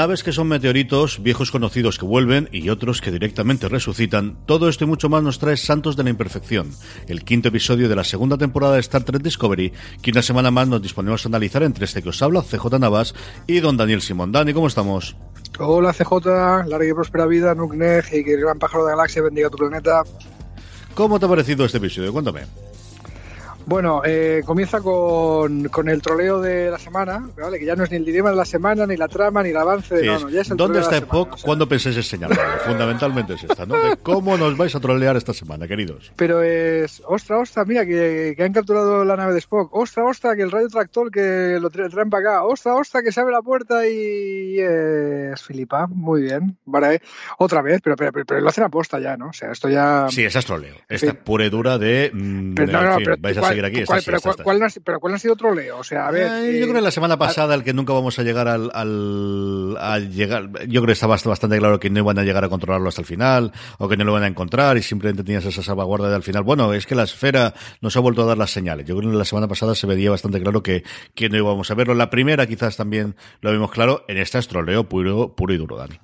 Naves que son meteoritos, viejos conocidos que vuelven y otros que directamente resucitan. Todo esto y mucho más nos trae Santos de la Imperfección, el quinto episodio de la segunda temporada de Star Trek Discovery, que una semana más nos disponemos a analizar entre este que os habla, CJ Navas y don Daniel Simón. Dani, ¿cómo estamos? Hola CJ, larga y próspera vida, Nukneg y que el gran pájaro de la galaxia bendiga tu planeta. ¿Cómo te ha parecido este episodio? Cuéntame. Bueno, eh, comienza con, con, el troleo de la semana, ¿vale? que ya no es ni el dilema de la semana, ni la trama, ni el avance. De, sí, no, no, ya es el ¿Dónde está Spock? Spock? ¿Cuándo pensáis enseñarlo? Fundamentalmente es esta, ¿no? De cómo nos vais a trolear esta semana, queridos. Pero es, ostra, ostra, mira, que, que han capturado la nave de Spock. Ostra, ostra, que el radio tractor que lo tra traen para acá. Ostra, ostra, que se abre la puerta y es Filipa. Muy bien. Vale, otra vez, pero, pero, pero, pero, lo hacen aposta ya, ¿no? O sea, esto ya. Sí, esa es troleo. Esta es pura y dura de. Mmm, pero, no, no, fin, pero, vais a ¿cuál, seguir aquí. ¿cuál, pero, ¿cuál, ¿cuál, pero ¿cuál ha sido troleo? O sea, a ver. Eh, yo eh, creo que la semana pasada el que nunca vamos a llegar al, al, al, llegar, yo creo que estaba bastante claro que no iban a llegar a controlarlo hasta el final, o que no lo van a encontrar, y simplemente tenías esa salvaguarda de al final. Bueno, es que la esfera nos ha vuelto a dar las señales. Yo creo que la semana pasada se veía bastante claro que, que no íbamos a verlo. La primera quizás también lo vimos claro, en esta es troleo puro, puro y duro, Dani.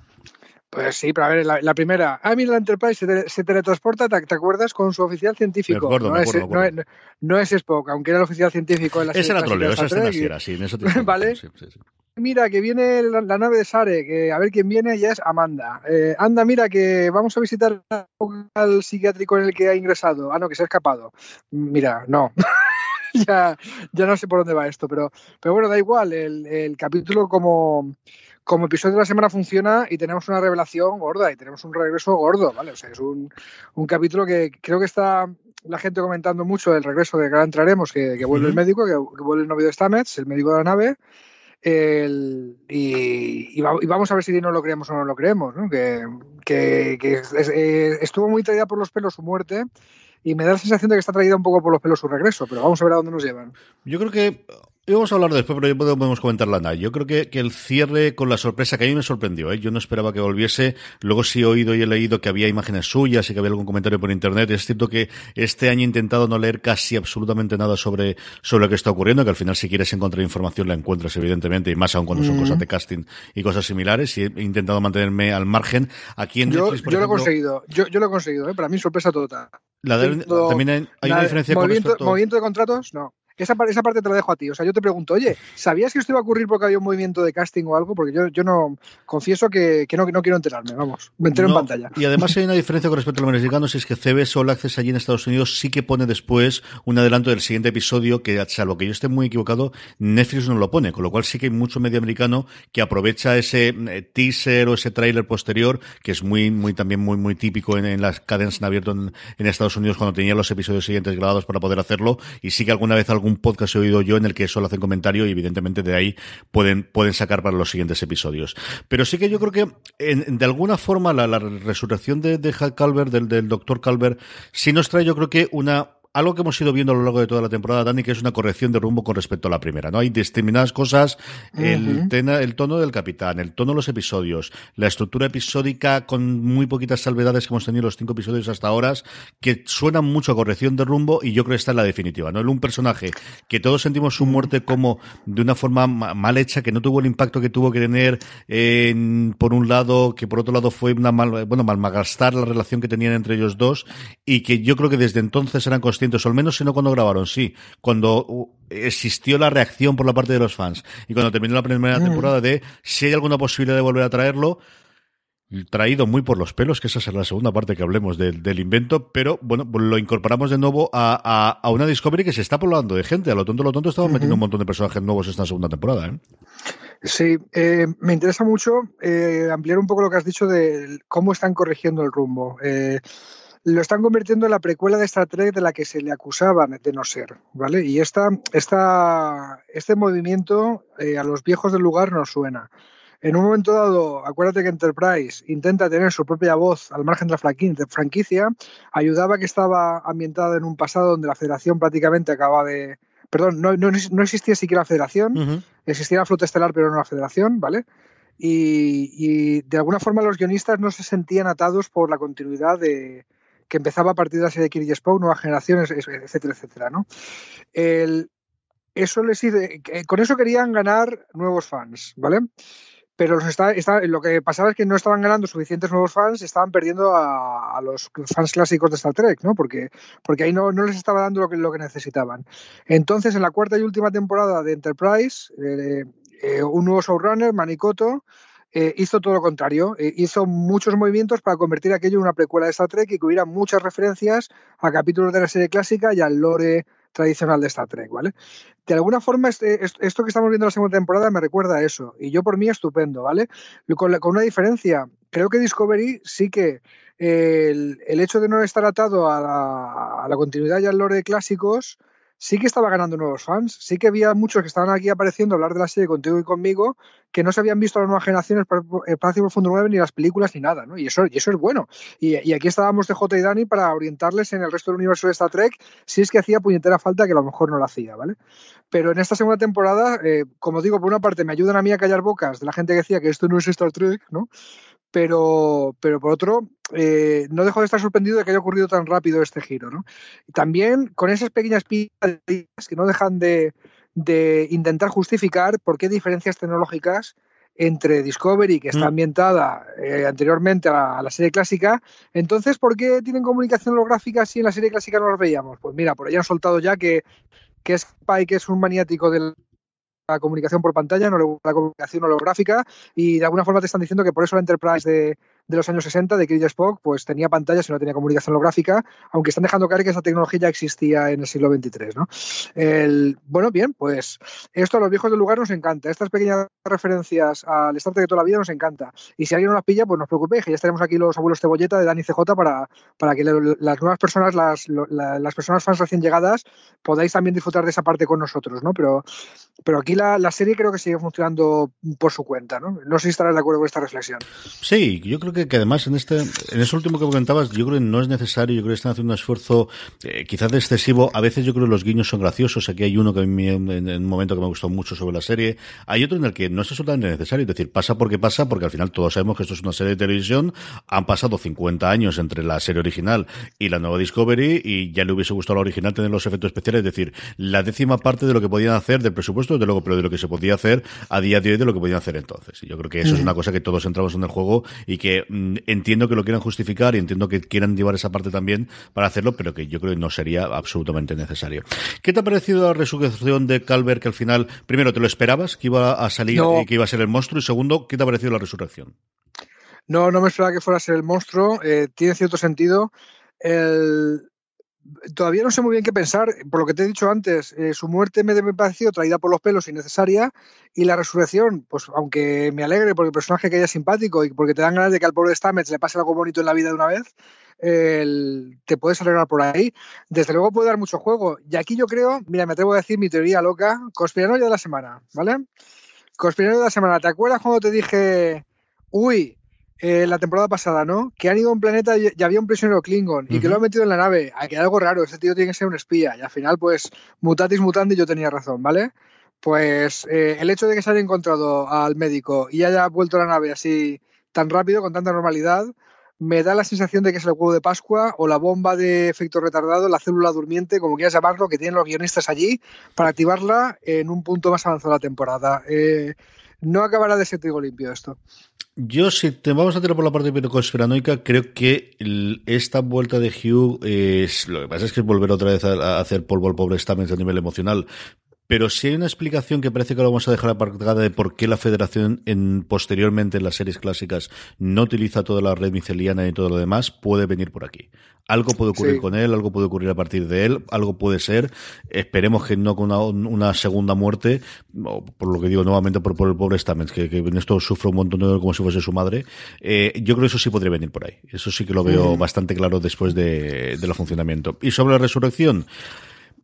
Pues sí, pero a ver, la, la primera. Ah, mira, la Enterprise se, te, se teletransporta, ¿te, ¿te, acuerdas? Con su oficial científico. Acuerdo, no, me es, acuerdo, no, es, no, es, Spock, aunque era el oficial científico en la Ese era troleo, esa escena sí y... era, sí, en eso ¿Vale? Sí, sí, sí. Mira, que viene la, la, nave de Sare, que a ver quién viene, ya es Amanda. Eh, anda, mira, que vamos a visitar al psiquiátrico en el que ha ingresado. Ah, no, que se ha escapado. Mira, no. ya, ya no sé por dónde va esto, pero, pero bueno, da igual. El, el capítulo como como episodio de la semana funciona y tenemos una revelación gorda y tenemos un regreso gordo, ¿vale? O sea, es un, un capítulo que creo que está la gente comentando mucho del regreso de que ahora entraremos, que, que vuelve uh -huh. el médico, que, que, vuelve el novio de Stamets, el médico de la nave, el, y, y, va, y, vamos a ver si no lo creemos o no lo creemos, ¿no? Que, que, eh, estuvo muy traída por los pelos su muerte y me da la sensación de que está traída un poco por los pelos su regreso, pero vamos a ver a dónde nos llevan. Yo creo que Íbamos a hablar después, pero ya podemos comentarla nada. Yo creo que, que, el cierre con la sorpresa que a mí me sorprendió, ¿eh? yo no esperaba que volviese. Luego sí he oído y he leído que había imágenes suyas y que había algún comentario por internet. Es cierto que este año he intentado no leer casi absolutamente nada sobre, sobre lo que está ocurriendo, que al final si quieres encontrar información la encuentras evidentemente, y más aún cuando son mm. cosas de casting y cosas similares. Y he intentado mantenerme al margen. Aquí en yo, Netflix, por yo ejemplo, lo he conseguido, yo, yo lo he conseguido, ¿eh? para mí sorpresa total. La de, también hay, hay una diferencia movimiento, con respecto... movimiento de contratos, no. Esa, esa, parte te la dejo a ti. O sea, yo te pregunto, oye, ¿sabías que esto iba a ocurrir porque había un movimiento de casting o algo? Porque yo, yo no confieso que, que, no, no quiero enterarme, vamos. Me entero no, en pantalla. Y además hay una diferencia con respecto a los mexicanos, es que CBS All Access allí en Estados Unidos sí que pone después un adelanto del siguiente episodio, que salvo que yo esté muy equivocado, Netflix no lo pone, con lo cual sí que hay mucho medio americano que aprovecha ese eh, teaser o ese tráiler posterior, que es muy, muy también muy, muy típico en, en las cadenas en abierto en, en, Estados Unidos cuando tenía los episodios siguientes grabados para poder hacerlo. Y sí que alguna vez algún podcast he oído yo en el que solo hacen comentario y evidentemente de ahí pueden, pueden sacar para los siguientes episodios. Pero sí que yo creo que en, de alguna forma la, resurrección de, de Calvert, del, del doctor Calvert, sí nos trae yo creo que una algo que hemos ido viendo a lo largo de toda la temporada, Dani, que es una corrección de rumbo con respecto a la primera, ¿no? Hay determinadas cosas, uh -huh. el, tena, el tono del capitán, el tono de los episodios, la estructura episódica con muy poquitas salvedades que hemos tenido los cinco episodios hasta ahora, que suenan mucho a corrección de rumbo y yo creo que está en la definitiva, ¿no? Un personaje que todos sentimos su muerte como de una forma mal hecha, que no tuvo el impacto que tuvo que tener, por un lado, que por otro lado fue una mal, bueno, malgastar la relación que tenían entre ellos dos y que yo creo que desde entonces eran conscientes o al menos si no cuando grabaron, sí, cuando existió la reacción por la parte de los fans y cuando terminó la primera temporada de si hay alguna posibilidad de volver a traerlo, traído muy por los pelos, que esa será la segunda parte que hablemos del invento, pero bueno, lo incorporamos de nuevo a, una Discovery que se está poblando de gente. A lo tonto, a lo tonto, estamos metiendo un montón de personajes nuevos esta segunda temporada. ¿eh? Sí, eh, me interesa mucho eh, ampliar un poco lo que has dicho de cómo están corrigiendo el rumbo. Lo están convirtiendo en la precuela de Star Trek de la que se le acusaban de no ser, ¿vale? Y esta, esta, este movimiento a los viejos del lugar nos suena. En un momento dado, acuérdate que Enterprise intenta tener su propia voz al margen de la franquicia, ayudaba que estaba ambientada en un pasado donde la federación prácticamente acaba de... Perdón, no, no, existía siquiera la federación, existía la flota estelar pero no la federación, ¿vale? Y, de alguna forma los guionistas no se sentían atados por la continuidad de, que empezaba a partir de la serie de Kirk y Spock, nuevas generaciones, etcétera, etcétera, ¿no? eso les con eso querían ganar nuevos fans, ¿vale? pero lo que pasaba es que no estaban ganando suficientes nuevos fans, estaban perdiendo a, los fans clásicos de Star Trek, ¿no? Porque, porque ahí no, les estaba dando lo que, lo que necesitaban. Entonces, en la cuarta y última temporada de Enterprise, eh, eh, un nuevo showrunner, Manikoto, eh, hizo todo lo contrario. hizo muchos movimientos para convertir aquello en una precuela de Star Trek y que hubiera muchas referencias a capítulos de la serie clásica y al lore tradicional de Star Trek, ¿vale? De alguna forma, este, esto que estamos viendo en la segunda temporada me recuerda a eso, y yo por mí estupendo, ¿vale? Con, una diferencia, creo que Discovery sí que el, hecho de no estar atado a la, a la continuidad y al lore de clásicos sí que estaba ganando nuevos fans, sí que había muchos que estaban aquí apareciendo a hablar de la serie contigo y conmigo, que no se habían visto las nuevas generaciones Espacio Profundo 9 ni las películas ni nada, ¿no? Y eso, y eso es bueno. Y, aquí estábamos de J y Dani para orientarles en el resto del universo de Star Trek, si es que hacía puñetera falta que a lo mejor no lo hacía, ¿vale? Pero en esta segunda temporada, eh, como digo, por una parte me ayudan a mí a callar bocas de la gente que decía que esto no es Star Trek, ¿no? Pero, pero por otro, eh, no dejo de estar sorprendido de que haya ocurrido tan rápido este giro. ¿no? Y también con esas pequeñas pistas que no dejan de, intentar justificar por qué diferencias tecnológicas entre Discovery, que está mm. ambientada eh, anteriormente a la, serie clásica. Entonces, ¿por qué tienen comunicación holográfica si en la serie clásica no los veíamos? Pues mira, por ahí han soltado ya que, que Spike es un maniático del la comunicación por pantalla, no le gusta la comunicación holográfica y de alguna forma te están diciendo que por eso la Enterprise de, de los años 60 de Kirk Spock, pues tenía pantallas y no tenía comunicación holográfica, aunque están dejando caer que esa tecnología ya existía en el siglo XXIII. ¿no? El, bueno, bien, pues esto a los viejos del lugar nos encanta. Estas pequeñas referencias al Star Trek de toda la vida nos encanta. Y si alguien no las pilla, pues no os preocupéis, que ya estaremos aquí los abuelos cebolleta de Dani CJ para, para que las nuevas personas, las, las personas fans recién llegadas, podáis también disfrutar de esa parte con nosotros, ¿no? Pero, pero aquí la, la serie creo que sigue funcionando por su cuenta, ¿no? No sé si estarás de acuerdo con esta reflexión. Sí, yo creo que que, además en este, en eso último que comentabas, yo creo que no es necesario, yo creo que están haciendo un esfuerzo eh, quizás excesivo. A veces yo creo que los guiños son graciosos. Aquí hay uno que a mí en, un momento que me gustó mucho sobre la serie. Hay otro en el que no es absolutamente necesario. Es decir, pasa porque pasa, porque al final todos sabemos que esto es una serie de televisión. Han pasado 50 años entre la serie original y la nueva Discovery y ya le hubiese gustado a la original tener los efectos especiales. Es decir, la décima parte de lo que podían hacer del presupuesto, desde luego, pero de lo que se podía hacer a día de hoy de lo que podían hacer entonces. Y yo creo que eso es una cosa que todos entramos en el juego y que mm, entiendo que lo quieran justificar y entiendo que quieran llevar esa parte también para hacerlo, pero que yo creo que no sería absolutamente necesario. ¿Qué te ha parecido la resurrección de Calvert que al final, primero, te lo esperabas que iba a salir y que iba a ser el monstruo? Y segundo, ¿qué te ha parecido la resurrección? No, no me esperaba que fuera a ser el monstruo. Eh, tiene cierto sentido. El, todavía no sé muy bien qué pensar. Por lo que te he dicho antes, eh, su muerte me, pareció traída por los pelos innecesaria y la resurrección, pues aunque me alegre porque el personaje que haya simpático y porque te dan ganas de que al pobre Stamets le pase algo bonito en la vida de una vez, te puedes alegrar por ahí. Desde luego puede dar mucho juego. Y aquí yo creo, mira, me atrevo a decir mi teoría loca, conspiranoia de la semana, ¿vale? Conspiranoia de la semana. ¿Te acuerdas cuando te dije, uy, eh, la temporada pasada, ¿no? Que han ido a un planeta y, había un prisionero Klingon y que lo han metido en la nave. Hay que algo raro, ese tío tiene que ser un espía. Y al final, pues, mutatis mutandi, yo tenía razón, ¿vale? Pues eh, el hecho de que se haya encontrado al médico y haya vuelto a la nave así tan rápido, con tanta normalidad, me da la sensación de que es el huevo de Pascua o la bomba de efecto retardado, la célula durmiente, como quieras llamarlo, que tienen los guionistas allí para activarla en un punto más avanzado de la temporada. Eh, no acabará de ser trigo limpio esto. Yo, si te vamos a tirar por la parte conspiranoica, creo que esta vuelta de Hugh es. Lo que pasa es que es volver otra vez a, hacer polvo al pobre Stamens a nivel emocional. Pero si hay una explicación que parece que lo vamos a dejar aparcada de por qué la Federación en, posteriormente en las series clásicas no utiliza toda la red miceliana y todo lo demás, puede venir por aquí. Algo puede ocurrir con él, algo puede ocurrir a partir de él, algo puede ser. Esperemos que no con una, segunda muerte, por lo que digo nuevamente por, por el pobre Stamets, que, en esto sufre un montón de dolor como si fuese su madre. Eh, yo creo que eso sí podría venir por ahí. Eso sí que lo veo bastante claro después de, de funcionamiento. Y sobre la resurrección,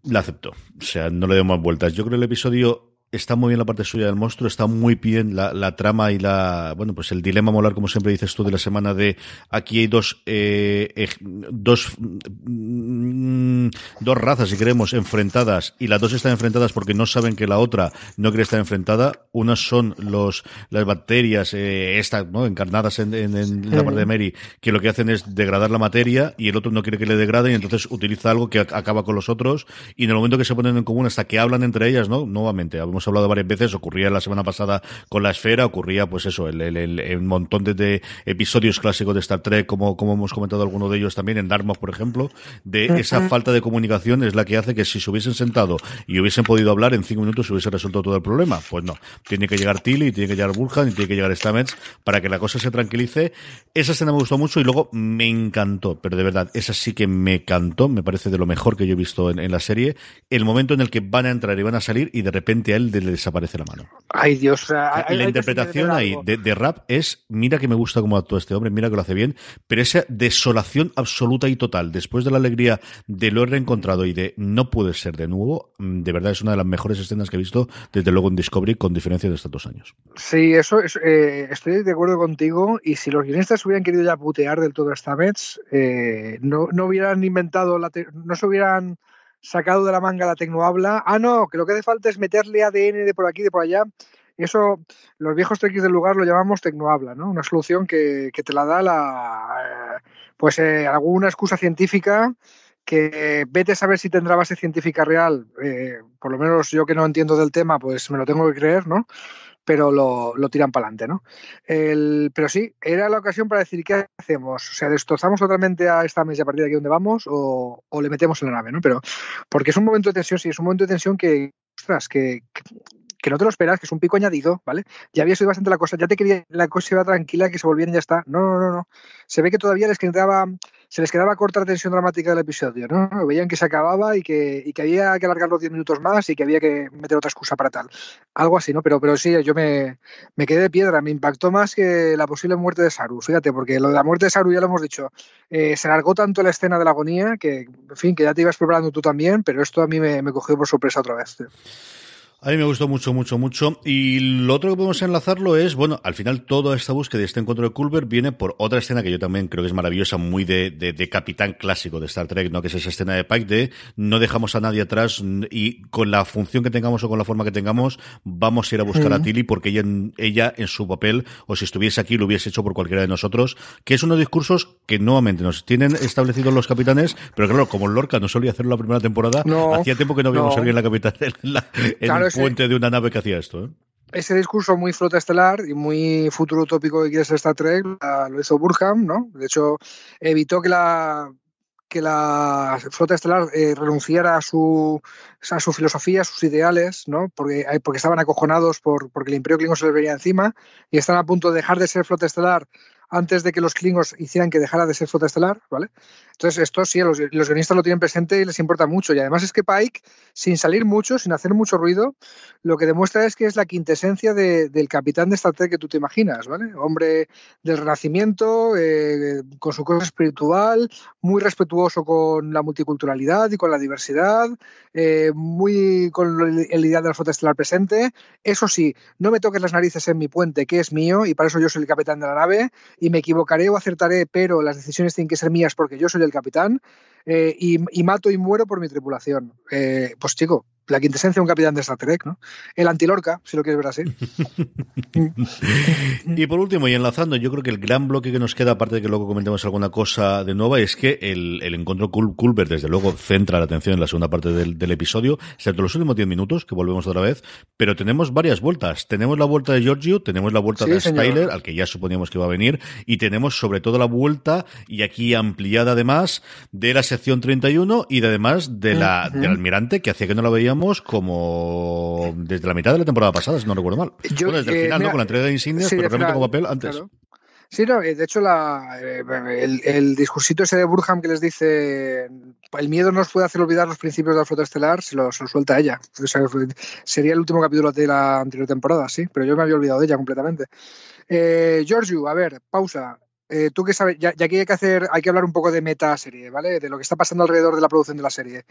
la acepto. O sea, no le doy más vueltas. Yo creo que el episodio está muy bien la parte suya del monstruo, está muy bien la, la, trama y la, bueno, pues el dilema molar, como siempre dices tú, de la semana de aquí hay dos, eh, dos, dos razas, si queremos, enfrentadas y las dos están enfrentadas porque no saben que la otra no quiere estar enfrentada. Unas son los, las bacterias, eh, estas, ¿no? Encarnadas en, en, la parte de Mary, que lo que hacen es degradar la materia y el otro no quiere que le degrade y entonces utiliza algo que acaba con los otros y en el momento que se ponen en común hasta que hablan entre ellas, ¿no? Nuevamente, hemos hablado varias veces, ocurría la semana pasada con la esfera, ocurría pues eso, el, el, montón de, episodios clásicos de Star Trek, como, como hemos comentado alguno de ellos también, en Darmok, por ejemplo, de esa falta de comunicación es la que hace que si se hubiesen sentado y hubiesen podido hablar, en cinco minutos se hubiese resuelto todo el problema. Pues no, tiene que llegar Tilly, tiene que llegar Burhan y tiene que llegar Stamets para que la cosa se tranquilice. Esa escena me gustó mucho y luego me encantó, pero de verdad, esa sí que me encantó, me parece de lo mejor que yo he visto en, en la serie, el momento en el que van a entrar y van a salir y de repente a él le desaparece la mano. Ay, Dios. la interpretación ahí de, rap es, mira que me gusta cómo actúa este hombre, mira que lo hace bien, pero esa desolación absoluta y total, después de la alegría de lo he reencontrado y de no puede ser de nuevo, mm, de verdad es una de las mejores escenas que he visto desde luego en Discovery, con diferencia de estos dos años. Sí, eso es, eh, estoy de acuerdo contigo, y si los guionistas hubieran querido ya putear del todo esta vez, eh, no, no hubieran inventado, la no se hubieran sacado de la manga la tecnohabla. Ah, no, que lo que hace falta es meterle ADN de por aquí, de por allá. Eso, los viejos tequis del lugar lo llamamos tecnohabla, ¿no? Una solución que, te la da la, eh, pues eh, alguna excusa científica que vete a saber si tendrá base científica real. Eh, por lo menos yo que no entiendo del tema, pues me lo tengo que creer, ¿no? pero lo, lo tiran para adelante, ¿no? El, pero sí, era la ocasión para decir qué hacemos. O sea, destrozamos totalmente a esta mesa a partir de aquí donde vamos o, o, le metemos en la nave, ¿no? Pero porque es un momento de tensión, sí, es un momento de tensión que, ostras, que, no te lo esperas, que es un pico añadido, ¿vale? Ya había sido bastante la cosa, ya te quería la cosa iba tranquila, que se volvían y ya está. No, no, no, no. Se ve que todavía les quedaba, se les quedaba corta la tensión dramática del episodio, ¿no? Veían que se acababa y que, y que había que alargar los 10 minutos más y que había que meter otra excusa para tal. Algo así, ¿no? Pero, pero sí, yo me, me quedé de piedra, me impactó más que la posible muerte de Saru, fíjate, porque lo de la muerte de Saru ya lo hemos dicho, eh, se alargó tanto la escena de la agonía que, en fin, que ya te ibas preparando tú también, pero esto a mí me, me cogió por sorpresa otra vez. A mí me gustó mucho, mucho, mucho. Y lo otro que podemos enlazarlo es, bueno, al final toda esta búsqueda de este encuentro de Culver viene por otra escena que yo también creo que es maravillosa, muy de, de, capitán clásico de Star Trek, ¿no? Que es esa escena de Pike de no dejamos a nadie atrás y con la función que tengamos o con la forma que tengamos, vamos a ir a buscar a Tilly porque ella, ella en su papel, o si estuviese aquí, lo hubiese hecho por cualquiera de nosotros, que es uno de discursos que nuevamente nos tienen establecidos los capitanes, pero claro, como Lorca no solía hacerlo la primera temporada, hacía tiempo que no habíamos a alguien en la capital, en, la, puente de una nave que hacía esto. ¿eh? Ese discurso muy flota estelar y muy futuro utópico que quiere ser Star Trek lo hizo Burham, ¿no? De hecho, evitó que la que la flota estelar eh, renunciara a su, a su filosofía, a sus ideales, ¿no? porque, porque estaban acojonados por, porque el Imperio Klingon se les venía encima y están a punto de dejar de ser flota estelar antes de que los Klingons hicieran que dejara de ser flota estelar, ¿vale? Entonces, esto sí, los, guionistas lo tienen presente y les importa mucho. Y además es que Pike, sin salir mucho, sin hacer mucho ruido, lo que demuestra es que es la quintesencia de, del capitán de Star Trek que tú te imaginas, ¿vale? Hombre del renacimiento, eh, con su cosa espiritual, muy respetuoso con la multiculturalidad y con la diversidad, eh, muy con el ideal de la flota estelar presente. Eso sí, no me toques las narices en mi puente, que es mío, y para eso yo soy el capitán de la nave, y me equivocaré o acertaré, pero las decisiones tienen que ser mías porque yo soy el capitán eh, y, y, mato y muero por mi tripulación. Eh, pues chico, la quintesencia de un capitán de Star Trek, ¿no? El antilorca, si lo quieres ver así. y por último, y enlazando, yo creo que el gran bloque que nos queda, aparte de que luego comentemos alguna cosa de nueva, es que el, el encuentro Culver, desde luego, centra la atención en la segunda parte del, del episodio, excepto los últimos 10 minutos, que volvemos otra vez, pero tenemos varias vueltas. Tenemos la vuelta de Giorgio, tenemos la vuelta de Styler, al que ya suponíamos que iba a venir, y tenemos sobre todo la vuelta, y aquí ampliada además, de la sección 31 y de, además de la, del almirante, que hacía que no la veíamos teníamos como desde la mitad de la temporada pasada, si no recuerdo mal. Yo, bueno, desde el eh, final, mira, ¿no? Con la entrega de insignias, sí, pero realmente como papel antes. claro. Sí, no, eh, de hecho la, eh, el, el discursito ese de Burham que les dice el miedo nos puede hacer olvidar los principios de la flota estelar, se lo, se lo suelta ella. O sea, sería el último capítulo de la anterior temporada, sí, pero yo me había olvidado de ella completamente. Eh, Giorgio, a ver, pausa. Eh, tú que sabes, ya, ya que hay que hacer, hay que hablar un poco de meta serie, ¿vale? De lo que está pasando alrededor de la producción de la serie.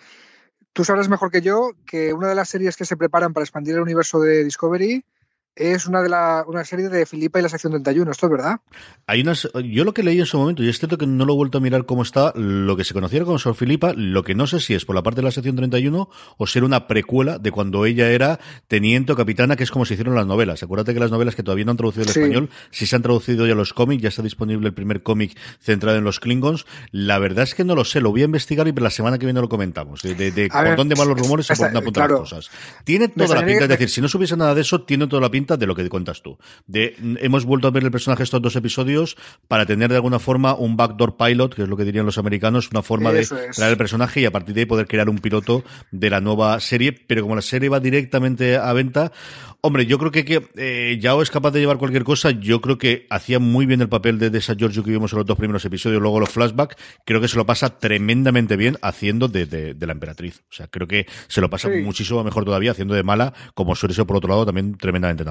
Tú sabrás mejor que yo que una de las series que se preparan para expandir el universo de Discovery es una de la, una serie de Filipa y la sección 31, ¿esto es verdad? Hay unas, yo lo que leí en su momento, y es cierto que no lo he vuelto a mirar cómo está, lo que se conociera con Sor Filipa, lo que no sé si es por la parte de la sección 31 o ser una precuela de cuando ella era teniente o capitana, que es como se hicieron las novelas. Acuérdate que las novelas que todavía no han traducido al Sí. español, si se han traducido ya los cómics, ya está disponible el primer cómic centrado en los Klingons. La verdad es que no lo sé, lo voy a investigar y la semana que viene lo comentamos, de, de- de A por ver, dónde van los rumores y por dónde apuntan claro. las cosas. Tiene toda la pinta, es decir, si no supiese nada de eso, tiene toda la pinta de lo que cuentas tú. De, hemos vuelto a ver el personaje estos dos episodios para tener de alguna forma un backdoor pilot, que es lo que dirían los americanos, una forma Eso de es. traer el personaje y a partir de ahí poder crear un piloto de la nueva serie. Pero como la serie va directamente a venta, hombre, yo creo que, que eh, Yao es capaz de llevar cualquier cosa. Yo creo que hacía muy bien el papel de, de esa Giorgio que vimos en los dos primeros episodios, luego los flashbacks. Creo que se lo pasa tremendamente bien haciendo de, de- de la emperatriz. O sea, creo que se lo pasa Sí. muchísimo mejor todavía haciendo de mala, como suele ser por otro lado también tremendamente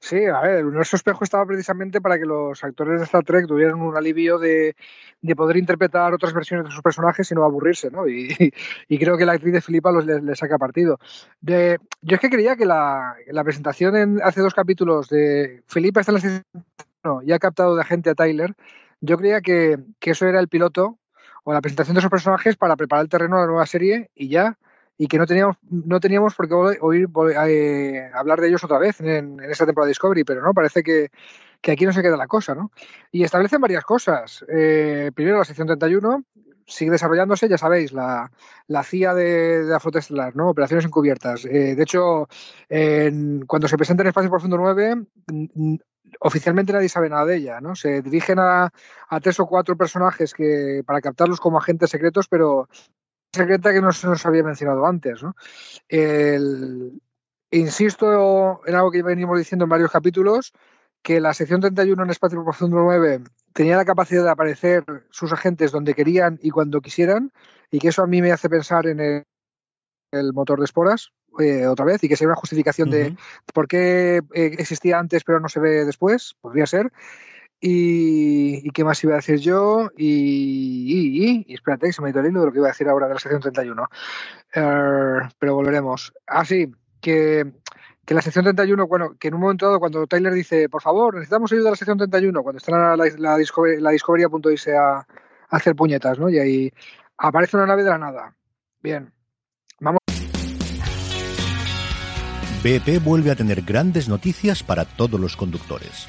Sí, a ver, el universo espejo estaba precisamente para que los actores de Star Trek tuvieran un alivio de, de poder interpretar otras versiones de sus personajes y no aburrirse, ¿no? Y, creo que la actriz de Filipa los, le, saca partido. De, yo es que creía que la, presentación en, hace dos capítulos de Filipa está en la no, y ha captado de agente a Tyler, yo creía que, que eso era el piloto o la presentación de esos personajes para preparar el terreno a la nueva serie y ya y que no teníamos no teníamos por qué oír eh, hablar de ellos otra vez en, en esta temporada de Discovery, pero no, parece que, que aquí no se queda la cosa, ¿no? Y establecen varias cosas. Eh, primero, la sección 31 sigue desarrollándose, ya sabéis, la, la CIA de, de la flota estelar, ¿no? Operaciones encubiertas. Eh, de hecho, cuando se presenta en Espacio Profundo 9, mm, oficialmente nadie sabe nada de ella, ¿no? Se dirigen a, a tres o cuatro personajes que para captarlos como agentes secretos, pero secreta que no se nos había mencionado antes. ¿no? El- insisto en algo que venimos diciendo en varios capítulos, que la sección 31 en Espacio Profundo 9 tenía la capacidad de aparecer sus agentes donde querían y cuando quisieran, y que eso a mí me hace pensar en el, el motor de esporas eh, otra vez, y que sería una justificación de por qué eh, existía antes pero no se ve después, podría ser. Y, qué más iba a decir yo? Y, y, y- espérate, que se me ha ido hilo de lo que iba a decir ahora de la sección 31. Eh, pero volveremos. Ah, sí, que, que la sección 31, bueno, que en un momento dado, cuando Tyler dice, por favor, necesitamos ayuda de la sección 31, cuando está la, la, Discovery, la Discovery punto de irse a, a hacer puñetas, ¿no? Y ahí aparece una nave de la nada. Bien. BP vuelve a tener grandes noticias para todos los conductores.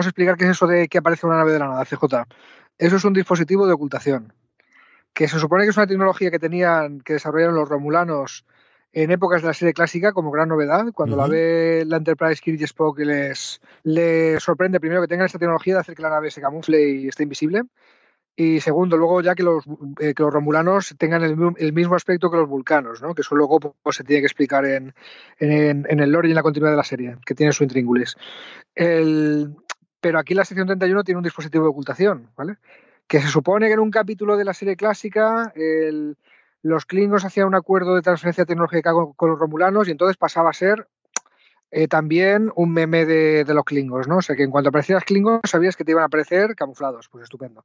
Vamos a explicar qué es eso de que aparece una nave de la nada, CJ. Eso es un dispositivo de ocultación, que se supone que es una tecnología que tenían, que desarrollaron los romulanos en épocas de la serie clásica como gran novedad. Cuando la ve la Enterprise, Kirk y Spock, les, les sorprende primero que tengan esta tecnología de hacer que la nave se camufle y esté invisible. y segundo, luego ya que los, eh, que los romulanos tengan el, mismo aspecto que los vulcanos, ¿no? que eso luego pues, se tiene que explicar en, en, en, el lore y en la continuidad de la serie, que tiene su intríngulis. Pero aquí la sección 31 tiene un dispositivo de ocultación, ¿vale? que se supone que en un capítulo de la serie clásica los Klingons hacían un acuerdo de transferencia tecnológica con, los romulanos y entonces pasaba a ser eh, también un meme de, los Klingons, ¿no? O sea que en cuanto aparecieras Klingons sabías que te iban a aparecer camuflados, pues estupendo.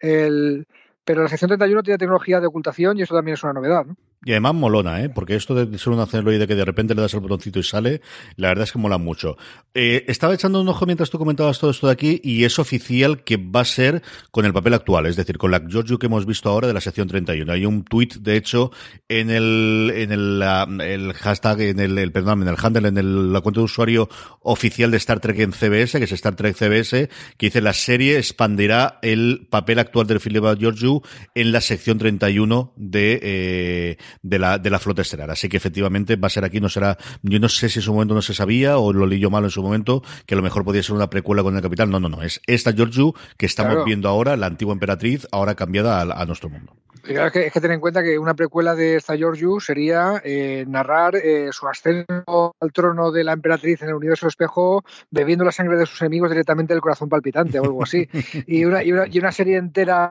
El, pero la sección 31 tiene tecnología de ocultación y eso también es una novedad, ¿no? Y además molona, ¿eh? Porque esto de ser un de que de repente le das el botoncito y sale, la verdad es que mola mucho. Eh, estaba echando un ojo mientras tú comentabas todo esto de aquí y es oficial que va a ser con el papel actual, es decir, con la Giorgio que hemos visto ahora de la sección 31. Hay un tweet, de hecho, en el, en el, el hashtag, en el, perdón, en el handle, en el, la cuenta de usuario oficial de Star Trek en CBS, que es Star Trek CBS, que dice la serie expandirá el papel actual del Philip Giorgio en la sección 31 de, eh, de la, de la flota estelar. Así que efectivamente va a ser aquí, no será, yo no sé si en su momento no se sabía o lo leí yo mal en su momento, que a lo mejor podía ser una precuela con el capitán. No, no, no, es esta Georgiou que estamos viendo ahora, la antigua emperatriz, ahora cambiada a, nuestro mundo. Claro, es que, tener en cuenta que una precuela de esta Georgiou sería eh, narrar eh, su ascenso al trono de la emperatriz en el universo espejo, bebiendo la sangre de sus enemigos directamente del corazón palpitante o algo así. y, una, y, una, y una serie entera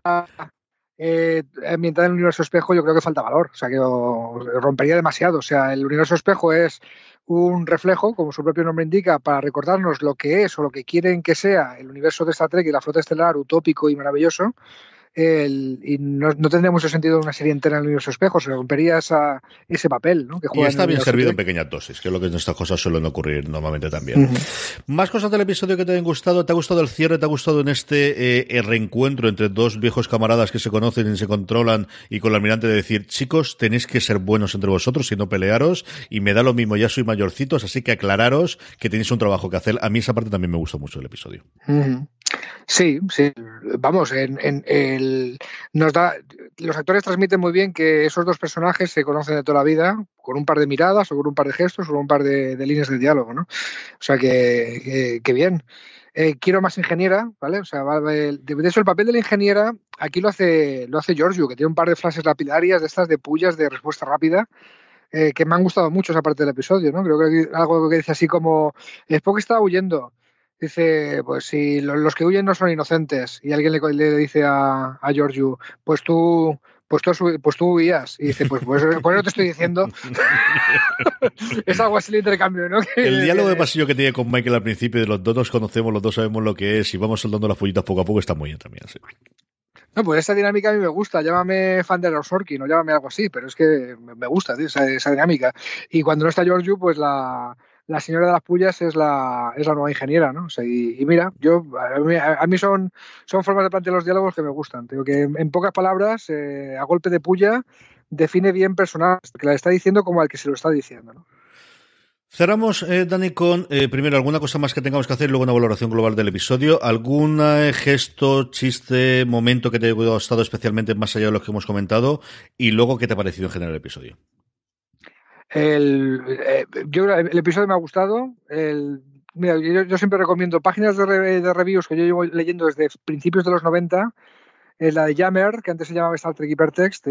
eh, en el universo espejo, yo creo que falta valor. O sea, que rompería demasiado. O sea, el universo espejo es un reflejo, como su propio nombre indica, para recordarnos lo que es o lo que quieren que sea el universo de Star Trek y la flota estelar utópico y maravilloso y no, tendría mucho sentido una serie entera en el universo espejo, se rompería ese papel ¿no? que juega y está bien servido en pequeñas dosis, que es lo que en estas cosas suelen ocurrir normalmente también. Más cosas del episodio que te han gustado, ¿te ha gustado el cierre? ¿Te ha gustado en este eh, reencuentro entre dos viejos camaradas que se conocen y se controlan y con el almirante de decir, chicos, tenéis que ser buenos entre vosotros y no pelearos y me da lo mismo, ya soy mayorcitos, así que aclararos que tenéis un trabajo que hacer. A mí esa parte también me gustó mucho del episodio. Sí, sí, vamos, en, el, nos da, los actores transmiten muy bien que esos dos personajes se conocen de toda la vida, con un par de miradas, o con un par de gestos, o con un par de, líneas de diálogo, ¿no? O sea que, que, bien. Eh, quiero más ingeniera, ¿vale? O sea, de, de, eso el papel de la ingeniera aquí lo hace, lo hace Giorgio, que tiene un par de frases lapidarias de estas de pullas de respuesta rápida. Eh, que me han gustado mucho esa parte del episodio, ¿no? Creo que algo que dice así como Spock está huyendo, Dice, pues si los que huyen no son inocentes y alguien le, dice a, a Giorgio, pues tú, pues tú, pues tú huías. Y dice, pues, pues por eso te estoy diciendo. es algo así el intercambio, ¿no? el diálogo de pasillo que tiene con Michael al principio, de los dos nos conocemos, los dos sabemos lo que es y vamos soldando las pollitas poco a poco, está muy bien también. Sí. No, pues esa dinámica a mí me gusta. Llámame fan de los Sorkin o llámame algo así, pero es que me gusta esa, esa dinámica. Y cuando no está Giorgio, pues la la señora de las pullas es la, es la nueva ingeniera, ¿no? y, mira, yo a mí, son, son formas de plantear los diálogos que me gustan. Digo que en, pocas palabras, eh, a golpe de puya, define bien personal, que la está diciendo como al que se lo está diciendo, ¿no? Cerramos, eh, Dani, con eh, primero alguna cosa más que tengamos que hacer luego una valoración global del episodio. ¿Algún gesto, chiste, momento que te haya gustado especialmente más allá de lo que hemos comentado? Y luego, ¿qué te ha parecido en general el episodio? El, eh, yo, el episodio me ha gustado. El, mira, yo, siempre recomiendo páginas de, de, reviews que yo llevo leyendo desde principios de los 90. Eh, la de Jammer, que antes se llamaba Star Trek Hypertext,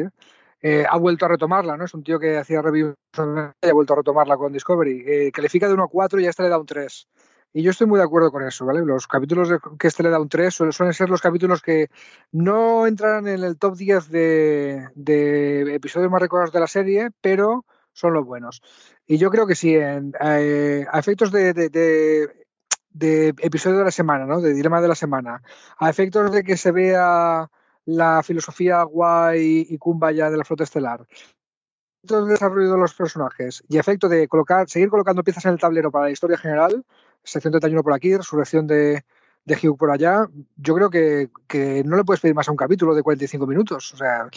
eh, ha vuelto a retomarla, ¿no? Es un tío que hacía reviews y ha vuelto a retomarla con Discovery. califica de 1 a 4 y a este le da un 3. Y yo estoy muy de acuerdo con eso, ¿vale? Los capítulos que este le da un 3 suelen, ser los capítulos que no entran en el top 10 de, de episodios más recordados de la serie, pero son los buenos. Y yo creo que sí, en, eh, a efectos de, de, episodio de la semana, ¿no? De dilema de la semana, a efectos de que se vea la filosofía guay y kumbaya de la flota estelar, el desarrollo de los personajes y efecto de colocar, seguir colocando piezas en el tablero para la historia general, sección 31 por aquí, resurrección de, de Hugh por allá, yo creo que, que, no le puedes pedir más a un capítulo de 45 minutos. O sea,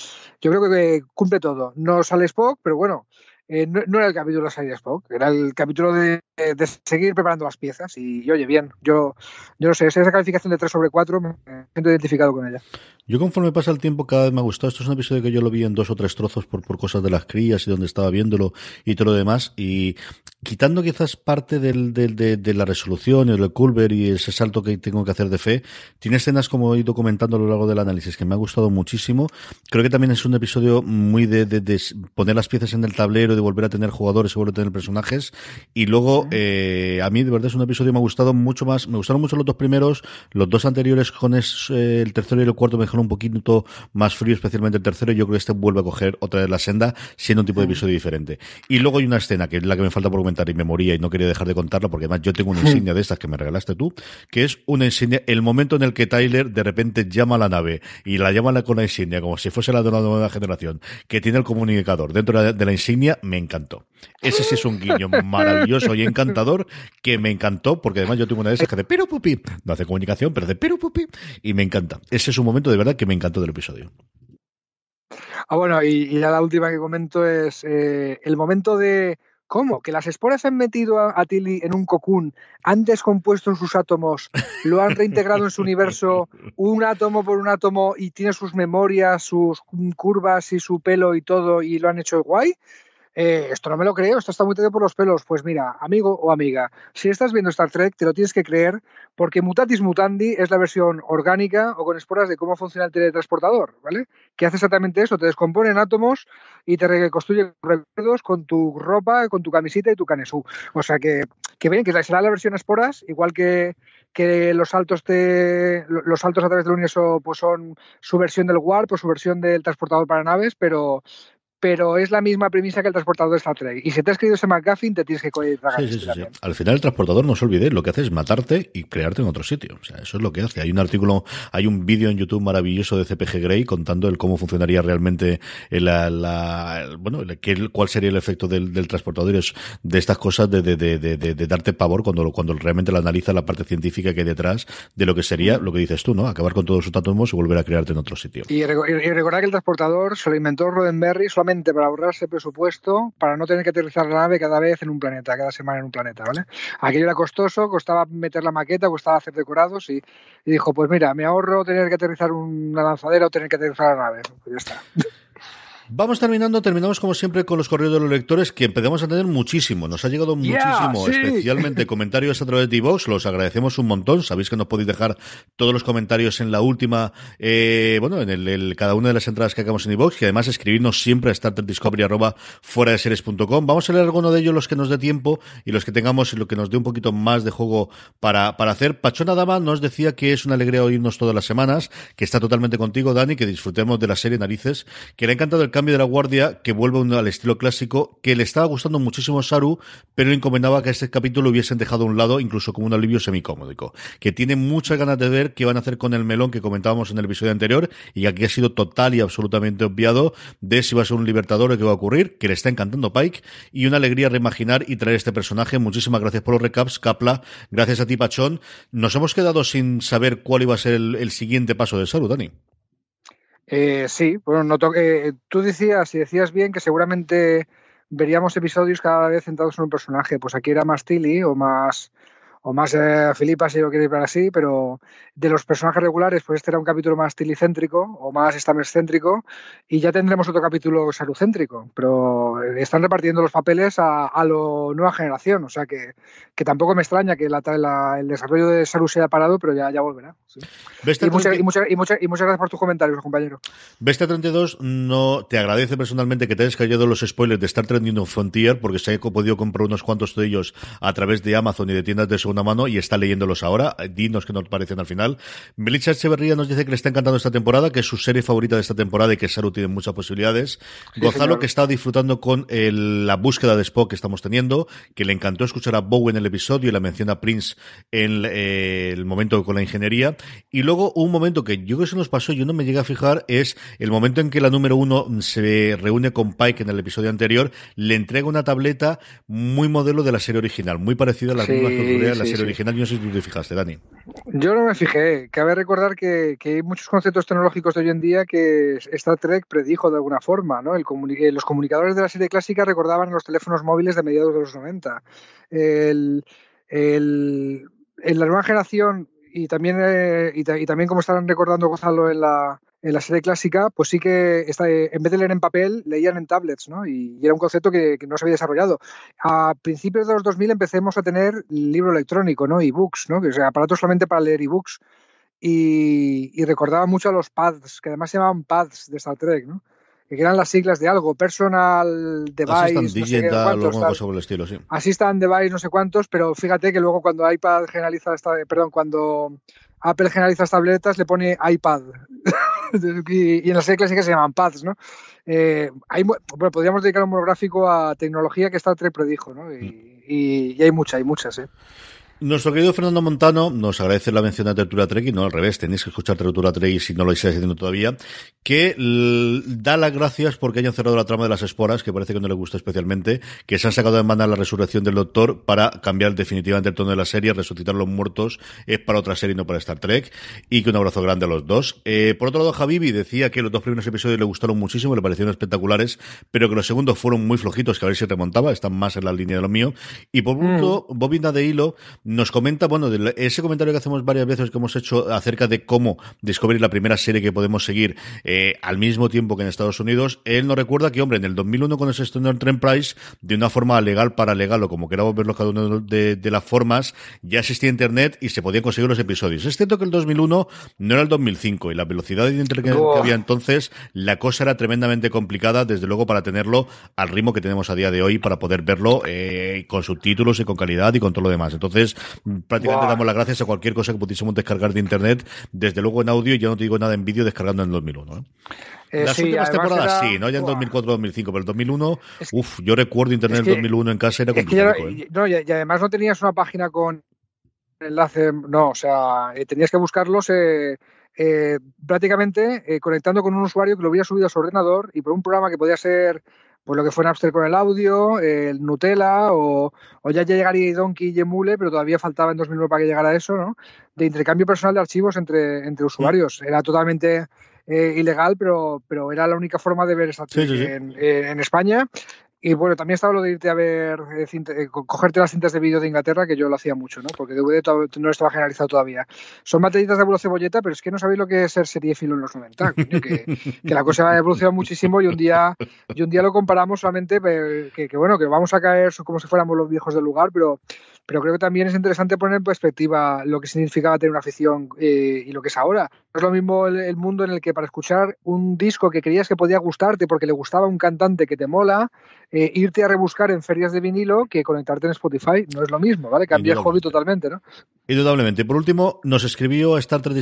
yo creo que cumple todo. No sale Spock, pero bueno, eh, no, era el capítulo de Side Spock, era el capítulo de, seguir preparando las piezas. Y, oye, bien, yo, yo no sé, esa calificación de 3 sobre 4 me siento identificado con ella. Yo conforme pasa el tiempo cada vez me ha gustado. Esto es un episodio que yo lo vi en dos o tres trozos por, por cosas de las crías y donde estaba viéndolo y todo lo demás. Y quitando quizás parte del, de, la resolución y del Culver y ese salto que tengo que hacer de fe, tiene escenas como he ido comentando a lo largo del análisis que me ha gustado muchísimo. Creo que también es un episodio muy de, de poner las piezas en el tablero, de volver a tener jugadores y volver a tener personajes. Y luego, eh, a mí de verdad es un episodio que me ha gustado mucho más. Me gustaron mucho los dos primeros, los dos anteriores con eh, el tercero y el cuarto me dejaron un poquito más frío, especialmente el tercero. Y yo creo que este vuelve a coger otra vez la senda, siendo un tipo de episodio diferente. Y luego hay una escena que es la que me falta por comentar y me moría y no quería dejar de contarlo porque además yo tengo una insignia de estas que me regalaste tú, que es una insignia, el momento en el que Tyler de repente llama a la nave y la llama con la insignia como si fuese la de una nueva generación, que tiene el comunicador dentro de la, insignia, me encantó. Ese sí es un guiño maravilloso y encantador que me encantó porque además yo tengo una de esas que hace pero pupi, no hace comunicación, pero hace pero pupi y me encanta. Ese es un momento de verdad que me encantó del episodio. Ah, bueno, y, ya la última que comento es eh, el momento de ¿Cómo? ¿Que las esporas han metido a, Tilly en un cocún, han descompuesto en sus átomos, lo han reintegrado en su universo un átomo por un átomo y tiene sus memorias, sus curvas y su pelo y todo y lo han hecho guay? Eh, esto no me lo creo, esto está muy tenido por los pelos. Pues mira, amigo o amiga, si estás viendo Star Trek, te lo tienes que creer porque Mutatis Mutandi es la versión orgánica o con esporas de cómo funciona el teletransportador, ¿vale? Que hace exactamente eso, te descompone en átomos y te reconstruye recuerdos con tu ropa, con tu camisita y tu canesú. O sea que, que bien, que será la versión esporas, igual que que los saltos de los saltos a través del universo pues son su versión del warp o su versión del transportador para naves, pero pero es la misma premisa que el transportador de Star Trek. Y si te has escrito ese McGuffin, te tienes que tragar. Sí, sí, sí, Al final, el transportador, no se olvide, lo que hace es matarte y crearte en otro sitio. O sea, eso es lo que hace. Hay un artículo, hay un vídeo en YouTube maravilloso de CPG Grey contando el cómo funcionaría realmente la, la bueno, el, cuál sería el efecto del, del transportador de estas cosas de, de, de, de, darte pavor cuando, cuando realmente lo analiza la parte científica que hay detrás de lo que sería lo que dices tú, ¿no? Acabar con todos sus átomos y volver a crearte en otro sitio. Y, recordar que el transportador se lo inventó Roddenberry para ahorrarse presupuesto, para no tener que aterrizar la nave cada vez en un planeta, cada semana en un planeta, ¿vale? Aquello era costoso, costaba meter la maqueta, costaba hacer decorados y, dijo, pues mira, me ahorro tener que aterrizar una lanzadera o tener que aterrizar la nave. Pues ya está. Vamos terminando, terminamos como siempre con los correos de los lectores que empezamos a tener muchísimo. Nos ha llegado muchísimo, especialmente comentarios a través de iVoox. Los agradecemos un montón. Sabéis que nos podéis dejar todos los comentarios en la última, eh, bueno, en el, cada una de las entradas que hagamos en iVoox, que además escribirnos siempre a starterdiscovery arroba fuera de series.com. Vamos a leer alguno de ellos los que nos dé tiempo y los que tengamos y lo que nos dé un poquito más de juego para, para hacer. Pachona Dama nos decía que es una alegría oírnos todas las semanas, que está totalmente contigo, Dani, que disfrutemos de la serie Narices, que le ha encantado el cambio de la guardia, que vuelve al estilo clásico, que le estaba gustando muchísimo a Saru, pero encomendaba que este capítulo hubiesen dejado a un lado, incluso como un alivio semicómodico. Que tiene muchas ganas de ver qué van a hacer con el melón que comentábamos en el episodio anterior, y aquí ha sido total y absolutamente obviado de si va a ser un libertador o qué va a ocurrir, que le está encantando Pike, y una alegría reimaginar y traer este personaje. Muchísimas gracias por los recaps, Capla. Gracias a ti, Pachón. Nos hemos quedado sin saber cuál iba a ser el, el siguiente paso de Saru, Dani. Eh, sí, bueno, noto que tú decías y decías bien que seguramente veríamos episodios cada vez centrados en un personaje. Pues aquí era más Tilly o más o más eh, Filipa, si lo queréis ver así, pero de los personajes regulares, pues este era un capítulo más tilicéntrico o más céntrico y ya tendremos otro capítulo salucéntrico, pero están repartiendo los papeles a, a lo nueva generación, o sea que, que tampoco me extraña que la, el desarrollo de Saru se haya parado, pero ya, ya volverá. Y, muchas, y, muchas, y, muchas, y, muchas, gracias por tus comentarios, compañero. Bestia 32 no te agradece personalmente que te hayas callado los spoilers de Star Trek New Frontier, porque se ha podido comprar unos cuantos de ellos a través de Amazon y de tiendas de segunda mano y está leyéndolos ahora. Dinos que nos parecen al final. Melissa Echeverría nos dice que le está encantando esta temporada, que es su serie favorita de esta temporada y que Saru tiene muchas posibilidades. Gonzalo, que está disfrutando con la búsqueda de Spock que estamos teniendo, que le encantó escuchar a Bow en el episodio y la menciona a Prince en eh, el momento con la ingeniería. Y luego un momento que yo creo que se nos pasó, yo no me llegué a fijar, es el momento en que la número uno se reúne con Pike en el episodio anterior, le entrega una tableta muy modelo de la serie original, muy parecida a la misma de la serie original. Yo no sé si tú te fijaste, Dani. Yo no me fijé. Cabe recordar que, hay muchos conceptos tecnológicos de hoy en día que Star Trek predijo de alguna forma. ¿no? El eh, los comunicadores de la serie clásica recordaban los teléfonos móviles de mediados de los 90. El, en la nueva generación y también, eh, y, también como estaban recordando Gonzalo en la, en la serie clásica, pues sí que está, en vez de leer en papel, leían en tablets, ¿no? Y, era un concepto que, no se había desarrollado. A principios de los 2000 empecemos a tener libro electrónico, ¿no? E-books, ¿no? Que sea, aparatos solamente para leer ebooks. Y, y recordaba mucho a los pads, que además se llamaban pads de Star Trek, ¿no? que eran las siglas de algo, personal device, Assistant Digital, no sé cuántos, el estilo, sí. Assistant device, no sé cuántos, pero fíjate que luego cuando iPad generaliza esta, perdón, cuando Apple generaliza las tabletas le pone iPad y, en las serie clásicas se llaman pads, ¿no? Eh, hay, bueno, podríamos dedicar un monográfico a tecnología que Star Trek predijo, ¿no? Y, y, y hay muchas, hay muchas, ¿eh? Nuestro querido Fernando Montano nos agradece la mención a Tertura Trek y no al revés, tenéis que escuchar Tertura Trek si no lo estáis haciendo todavía, que da las gracias porque hayan cerrado la trama de las esporas, que parece que no le gusta especialmente, que se han sacado de mano la resurrección del Doctor para cambiar definitivamente el tono de la serie, resucitar los muertos, es para otra serie y no para Star Trek, y que un abrazo grande a los dos. Eh, por otro lado, Javibi decía que los dos primeros episodios le gustaron muchísimo, le parecieron espectaculares, pero que los segundos fueron muy flojitos, que a ver si remontaba, están más en la línea de lo mío. Y por último, mm. Bobina de Hilo nos comenta, bueno, de ese comentario que hacemos varias veces que hemos hecho acerca de cómo descubrir la primera serie que podemos seguir eh, al mismo tiempo que en Estados Unidos, él nos recuerda que, hombre, en el 2001 cuando se estrenó el Trend Price, de una forma legal para legal o como queramos verlo cada una de, las formas, ya existía Internet y se podían conseguir los episodios. Es cierto que el 2001 no era el 2005 y la velocidad de Internet que había entonces, la cosa era tremendamente complicada, desde luego para tenerlo al ritmo que tenemos a día de hoy para poder verlo eh, con subtítulos y con calidad y con todo lo demás. Entonces, prácticamente damos las gracias a cualquier cosa que pudiésemos descargar de internet, desde luego en audio, y ya no te digo nada en vídeo descargando en 2001. ¿eh? Eh, Las últimas temporadas sí, ¿no? Ya en 2004-2005, pero el 2001, uff, yo recuerdo internet en 2001 en casa era complicado. ¿eh? no, y, además no tenías una página con enlace, no, o sea, tenías que buscarlos prácticamente conectando con un usuario que lo hubiera subido a su ordenador y por un programa que podía ser pues lo que fue Napster con el audio, el Nutella o, o ya llegaría Donkey y Emule, pero todavía faltaba en 2009 para que llegara eso, ¿no? De intercambio personal de archivos entre, entre usuarios. Era totalmente eh, ilegal, pero, pero era la única forma de ver esa En, en, España. Y bueno, también estaba lo de irte a ver, eh, eh, cogerte las cintas de vídeo de Inglaterra, que yo lo hacía mucho, ¿no? Porque DVD no estaba generalizado todavía. Son batallitas de abuelo cebolleta, pero es que no sabéis lo que es ser filo en los 90, que, que, la cosa ha evolucionado muchísimo y un día y un día lo comparamos solamente que, que, bueno, que vamos a caer como si fuéramos los viejos del lugar, pero pero creo que también es interesante poner en perspectiva lo que significaba tener una afición eh, y lo que es ahora. No es lo mismo el, mundo en el que para escuchar un disco que creías que podía gustarte porque le gustaba un cantante que te mola, eh, irte a rebuscar en ferias de vinilo que conectarte en Spotify. No es lo mismo, ¿vale? Cambia el hobby totalmente, ¿no? Indudablemente. Por último, nos escribió Star Trek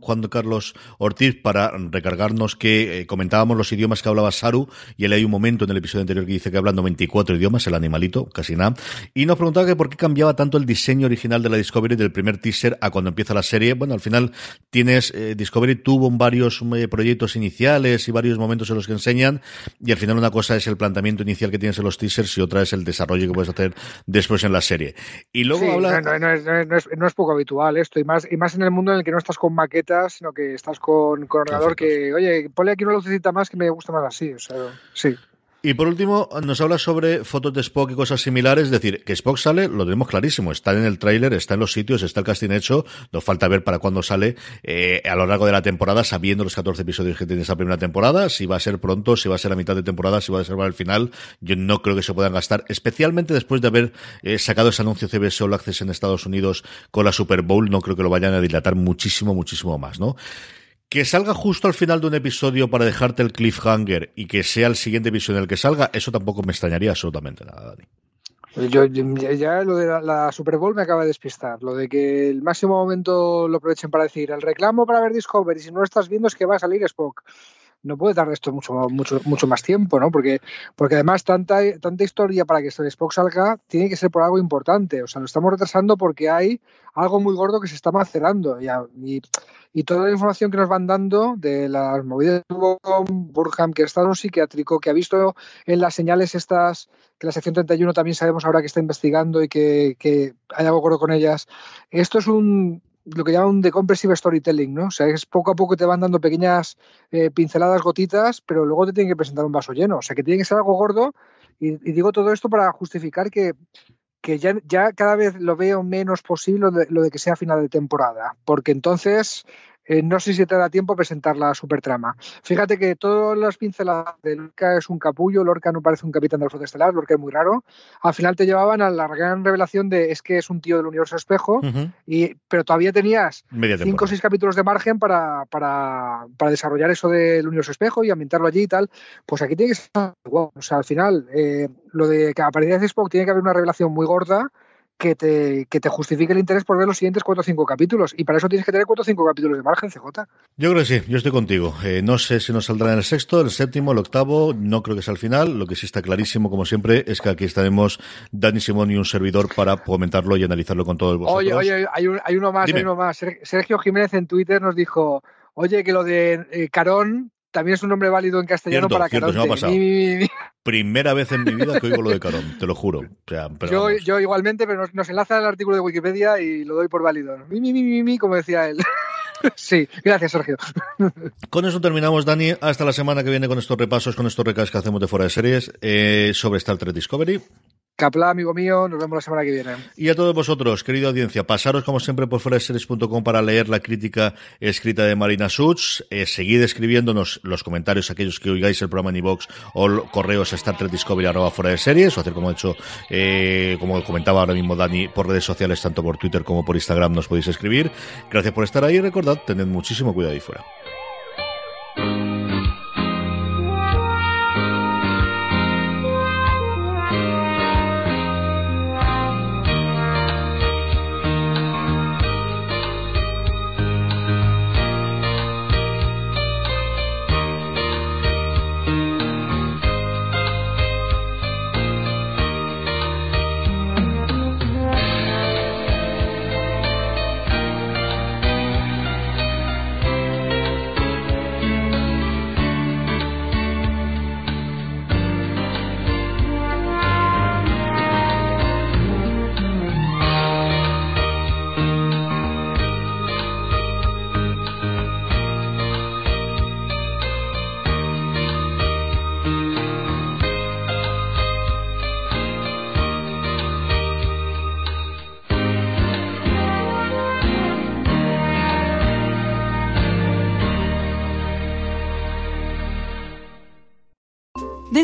Juan Carlos Ortiz para recargarnos que eh, comentábamos los idiomas que hablaba Saru y él hay un momento en el episodio anterior que dice que hablan 24 idiomas, el animalito, casi nada. Y nos preguntaba que por qué cambiaba tanto el diseño original de la Discovery del primer teaser a cuando empieza la serie. Bueno, al final tienes, eh, Discovery tuvo varios eh, proyectos iniciales y varios momentos en los que enseñan y al final una cosa es el planteamiento inicial que tienes en los teasers y otra es el desarrollo que puedes hacer después en la serie. Y luego habla no, es, poco habitual esto, y más, y más en el mundo en el que no estás con maquetas, sino que estás con, con ordenador que, oye, ponle aquí una lucecita más que me gusta más así. O sea, sí. Y por último, nos habla sobre fotos de Spock y cosas similares. Es decir, que Spock sale, lo tenemos clarísimo. Está en el tráiler, está en los sitios, está el casting hecho. Nos falta ver para cuándo sale eh, a lo largo de la temporada, sabiendo los 14 episodios que tiene esa primera temporada. Si va a ser pronto, si va a ser a mitad de temporada, si va a ser para el final. Yo no creo que se puedan gastar, especialmente después de haber eh, sacado ese anuncio CBS All Access en Estados Unidos con la Super Bowl. No creo que lo vayan a dilatar muchísimo, muchísimo más, ¿no? Que salga justo al final de un episodio para dejarte el cliffhanger y que sea el siguiente episodio en el que salga, eso tampoco me extrañaría absolutamente nada, Dani. Yo, ya lo de la, Super Bowl me acaba de despistar. Lo de que el máximo momento lo aprovechen para decir el reclamo para ver Discovery, si no lo estás viendo es que va a salir Spock. No puede dar esto mucho, mucho, mucho más tiempo, ¿no? Porque, porque además tanta, tanta historia para que este Spock salga tiene que ser por algo importante. O sea, lo estamos retrasando porque hay algo muy gordo que se está macerando. Y y toda la información que nos van dando de las movidas de Burham, que estado en un psiquiátrico, que ha visto en las señales estas, que la sección 31 también sabemos ahora que está investigando y que, que hay algo con ellas. Esto es un lo que llaman un decompressive storytelling, ¿no? O sea, es poco a poco te van dando pequeñas eh, pinceladas, gotitas, pero luego te tienen que presentar un vaso lleno. O sea, que tiene que ser algo gordo. y digo todo esto para justificar que que ya, ya cada vez lo veo menos posible lo de, que sea final de temporada, porque entonces eh, no sé si te da tiempo a presentar la supertrama. Fíjate que todas las pinceladas de Lorca es un capullo, Lorca no parece un capitán del flota estelar, Lorca es muy raro. Al final te llevaban a la gran revelación de es que es un tío del universo espejo, y, pero todavía tenías cinco o seis capítulos de margen para, para, para, desarrollar eso del universo espejo y ambientarlo allí y tal. Pues aquí tiene que igual. O sea, al final, eh, lo de que aparece Spock tiene que haber una revelación muy gorda que te, que te justifique el interés por ver los siguientes 4 o 5 capítulos. Y para eso tienes que tener 4 o 5 capítulos de margen, CJ. Yo creo que sí, yo estoy contigo. Eh, no sé si nos saldrá en el sexto, el séptimo, el octavo, no creo que sea el final. Lo que sí está clarísimo, como siempre, es que aquí estaremos Dani Simón y un servidor para comentarlo y analizarlo con todo el vosotros. Oye, oye, hay, hay uno más, hay uno más. Sergio Jiménez en Twitter nos dijo, oye, que lo de eh, Carón también es un nombre válido en castellano para cierto, Primera vez en mi vida que oigo lo de Carón, te lo juro. yo, igualmente, pero nos, enlaza el artículo de Wikipedia y lo doy por válido. Mi, mi, mi, mi, como decía él. sí, gracias, Sergio. con eso terminamos, Dani. Hasta la semana que viene con estos repasos, con estos recados que hacemos de fuera de series eh, sobre Star Trek Discovery. Capla, amigo mío, nos vemos la semana que viene. Y a todos vosotros, querida audiencia, pasaros como siempre por series.com para leer la crítica escrita de Marina Such. Eh, seguid escribiéndonos los comentarios, aquellos que oigáis el programa en iVox o correos Star Trek Discovery arroba fuera o hacer como he hecho, eh, como comentaba ahora mismo Dani, por redes sociales, tanto por Twitter como por Instagram, nos podéis escribir. Gracias por estar ahí y recordad, tened muchísimo cuidado ahí fuera.